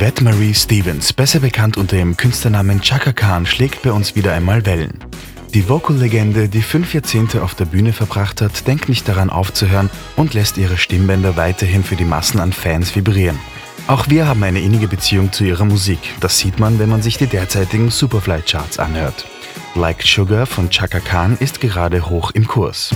Yvette Marie Stevens, besser bekannt unter ihrem Künstlernamen Chaka Khan, schlägt bei uns wieder einmal Wellen. Die Vocal-Legende, die fünf Jahrzehnte auf der Bühne verbracht hat, denkt nicht daran aufzuhören und lässt ihre Stimmbänder weiterhin für die Massen an Fans vibrieren. Auch wir haben eine innige Beziehung zu ihrer Musik. Das sieht man, wenn man sich die derzeitigen Superfly-Charts anhört. Like Sugar von Chaka Khan ist gerade hoch im Kurs.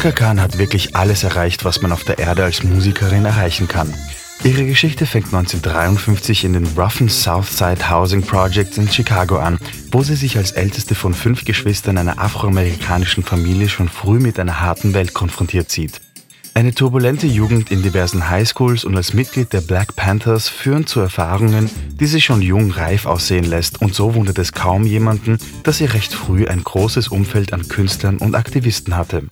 Chaka Khan hat wirklich alles erreicht, was man auf der Erde als Musikerin erreichen kann. Ihre Geschichte fängt 1953 in den Roughen Southside Housing Projects in Chicago an, wo sie sich als älteste von fünf Geschwistern einer afroamerikanischen Familie schon früh mit einer harten Welt konfrontiert sieht. Eine turbulente Jugend in diversen Highschools und als Mitglied der Black Panthers führen zu Erfahrungen, die sie schon jung reif aussehen lässt und so wundert es kaum jemanden, dass sie recht früh ein großes Umfeld an Künstlern und Aktivisten hatte.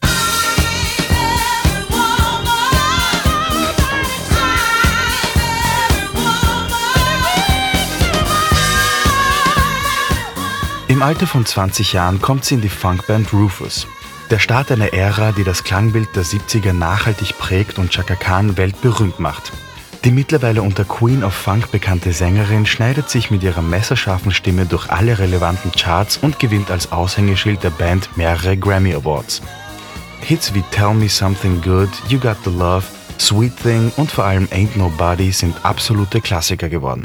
Im Alter von 20 Jahren kommt sie in die Funkband Rufus. Der Start einer Ära, die das Klangbild der 70er nachhaltig prägt und Chaka Khan weltberühmt macht. Die mittlerweile unter Queen of Funk bekannte Sängerin schneidet sich mit ihrer messerscharfen Stimme durch alle relevanten Charts und gewinnt als Aushängeschild der Band mehrere Grammy Awards. Hits wie Tell Me Something Good, You Got the Love, Sweet Thing und vor allem Ain't Nobody sind absolute Klassiker geworden.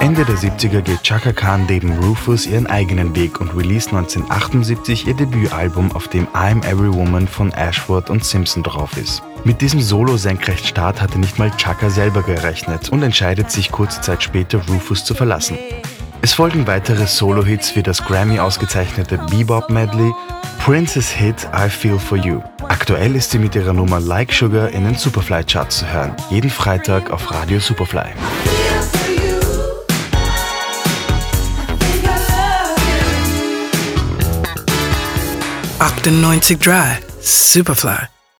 Ende der 70er geht Chaka Khan neben Rufus ihren eigenen Weg und released 1978 ihr Debütalbum, auf dem I'm Every Woman von Ashford und Simpson drauf ist. Mit diesem Solo-Senkrechtstart hatte nicht mal Chaka selber gerechnet und entscheidet sich kurze Zeit später, Rufus zu verlassen. Es folgen weitere Solo-Hits wie das Grammy ausgezeichnete Bebop Medley, Prince's Hit I Feel For You. Aktuell ist sie mit ihrer Nummer Like Sugar in den Superfly-Charts zu hören, jeden Freitag auf Radio Superfly. 98 Dry, Superfly.